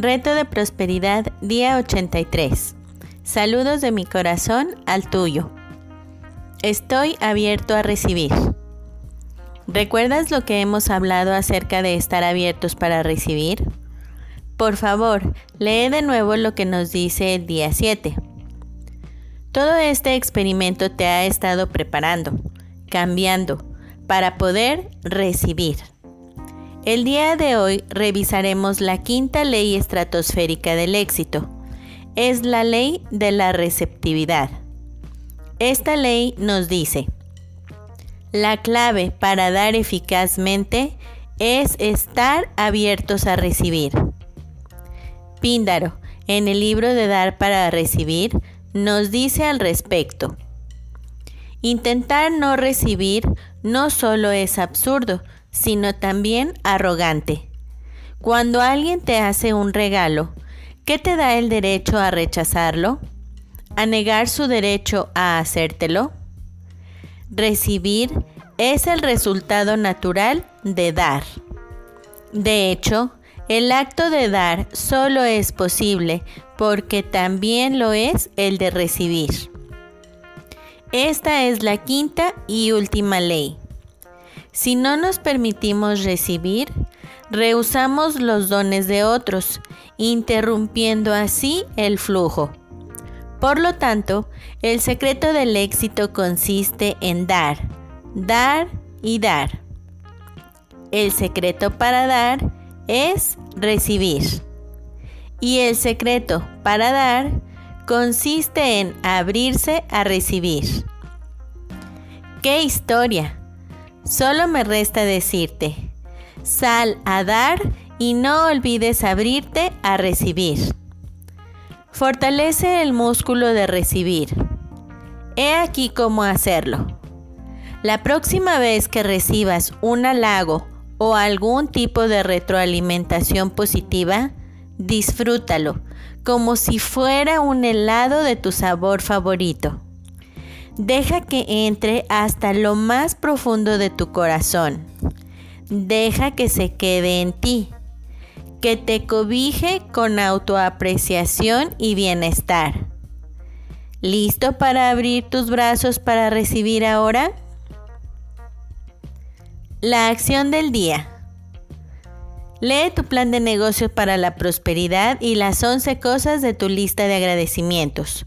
Reto de Prosperidad, día 83. Saludos de mi corazón al tuyo. Estoy abierto a recibir. ¿Recuerdas lo que hemos hablado acerca de estar abiertos para recibir? Por favor, lee de nuevo lo que nos dice el día 7. Todo este experimento te ha estado preparando, cambiando, para poder recibir. El día de hoy revisaremos la quinta ley estratosférica del éxito. Es la ley de la receptividad. Esta ley nos dice, la clave para dar eficazmente es estar abiertos a recibir. Píndaro, en el libro de Dar para Recibir, nos dice al respecto. Intentar no recibir no solo es absurdo, sino también arrogante. Cuando alguien te hace un regalo, ¿qué te da el derecho a rechazarlo? ¿A negar su derecho a hacértelo? Recibir es el resultado natural de dar. De hecho, el acto de dar solo es posible porque también lo es el de recibir. Esta es la quinta y última ley. Si no nos permitimos recibir, rehusamos los dones de otros, interrumpiendo así el flujo. Por lo tanto, el secreto del éxito consiste en dar, dar y dar. El secreto para dar es recibir. Y el secreto para dar consiste en abrirse a recibir. ¡Qué historia! Solo me resta decirte, sal a dar y no olvides abrirte a recibir. Fortalece el músculo de recibir. He aquí cómo hacerlo. La próxima vez que recibas un halago o algún tipo de retroalimentación positiva, disfrútalo como si fuera un helado de tu sabor favorito. Deja que entre hasta lo más profundo de tu corazón. Deja que se quede en ti. Que te cobije con autoapreciación y bienestar. ¿Listo para abrir tus brazos para recibir ahora? La acción del día. Lee tu plan de negocios para la prosperidad y las 11 cosas de tu lista de agradecimientos.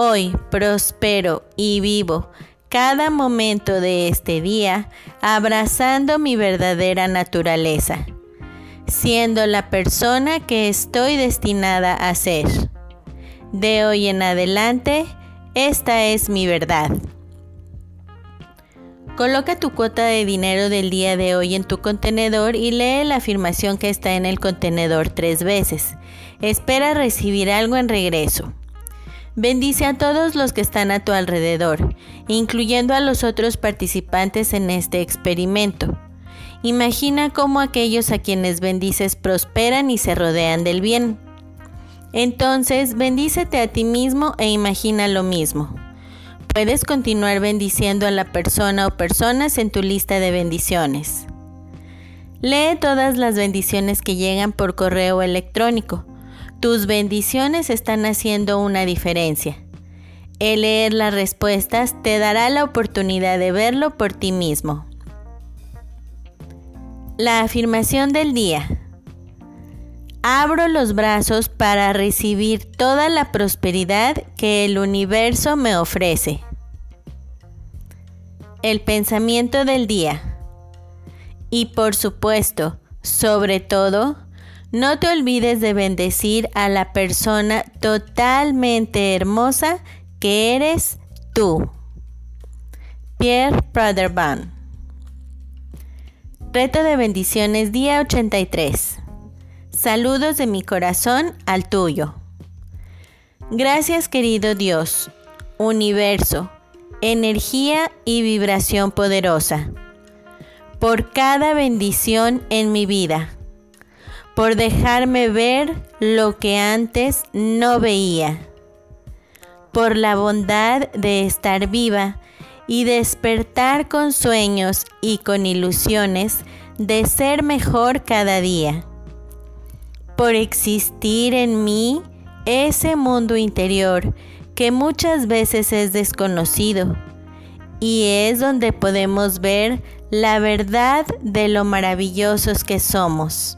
Hoy prospero y vivo cada momento de este día abrazando mi verdadera naturaleza, siendo la persona que estoy destinada a ser. De hoy en adelante, esta es mi verdad. Coloca tu cuota de dinero del día de hoy en tu contenedor y lee la afirmación que está en el contenedor tres veces. Espera recibir algo en regreso. Bendice a todos los que están a tu alrededor, incluyendo a los otros participantes en este experimento. Imagina cómo aquellos a quienes bendices prosperan y se rodean del bien. Entonces, bendícete a ti mismo e imagina lo mismo. Puedes continuar bendiciendo a la persona o personas en tu lista de bendiciones. Lee todas las bendiciones que llegan por correo electrónico. Tus bendiciones están haciendo una diferencia. El leer las respuestas te dará la oportunidad de verlo por ti mismo. La afirmación del día. Abro los brazos para recibir toda la prosperidad que el universo me ofrece. El pensamiento del día. Y por supuesto, sobre todo, no te olvides de bendecir a la persona totalmente hermosa que eres tú. Pierre Praderban. Reto de bendiciones día 83. Saludos de mi corazón al tuyo. Gracias querido Dios, universo, energía y vibración poderosa, por cada bendición en mi vida, por dejarme ver lo que antes no veía, por la bondad de estar viva y despertar con sueños y con ilusiones de ser mejor cada día, por existir en mí ese mundo interior que muchas veces es desconocido y es donde podemos ver la verdad de lo maravillosos que somos.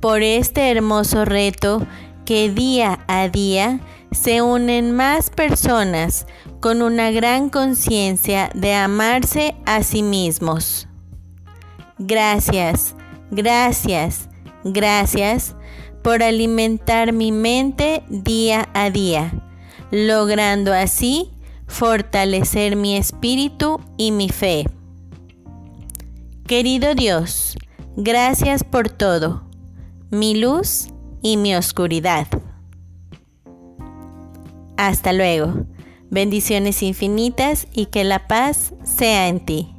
Por este hermoso reto que día a día se unen más personas con una gran conciencia de amarse a sí mismos. Gracias, gracias, gracias por alimentar mi mente día a día, logrando así fortalecer mi espíritu y mi fe. Querido Dios, gracias por todo, mi luz y mi oscuridad. Hasta luego. Bendiciones infinitas y que la paz sea en ti.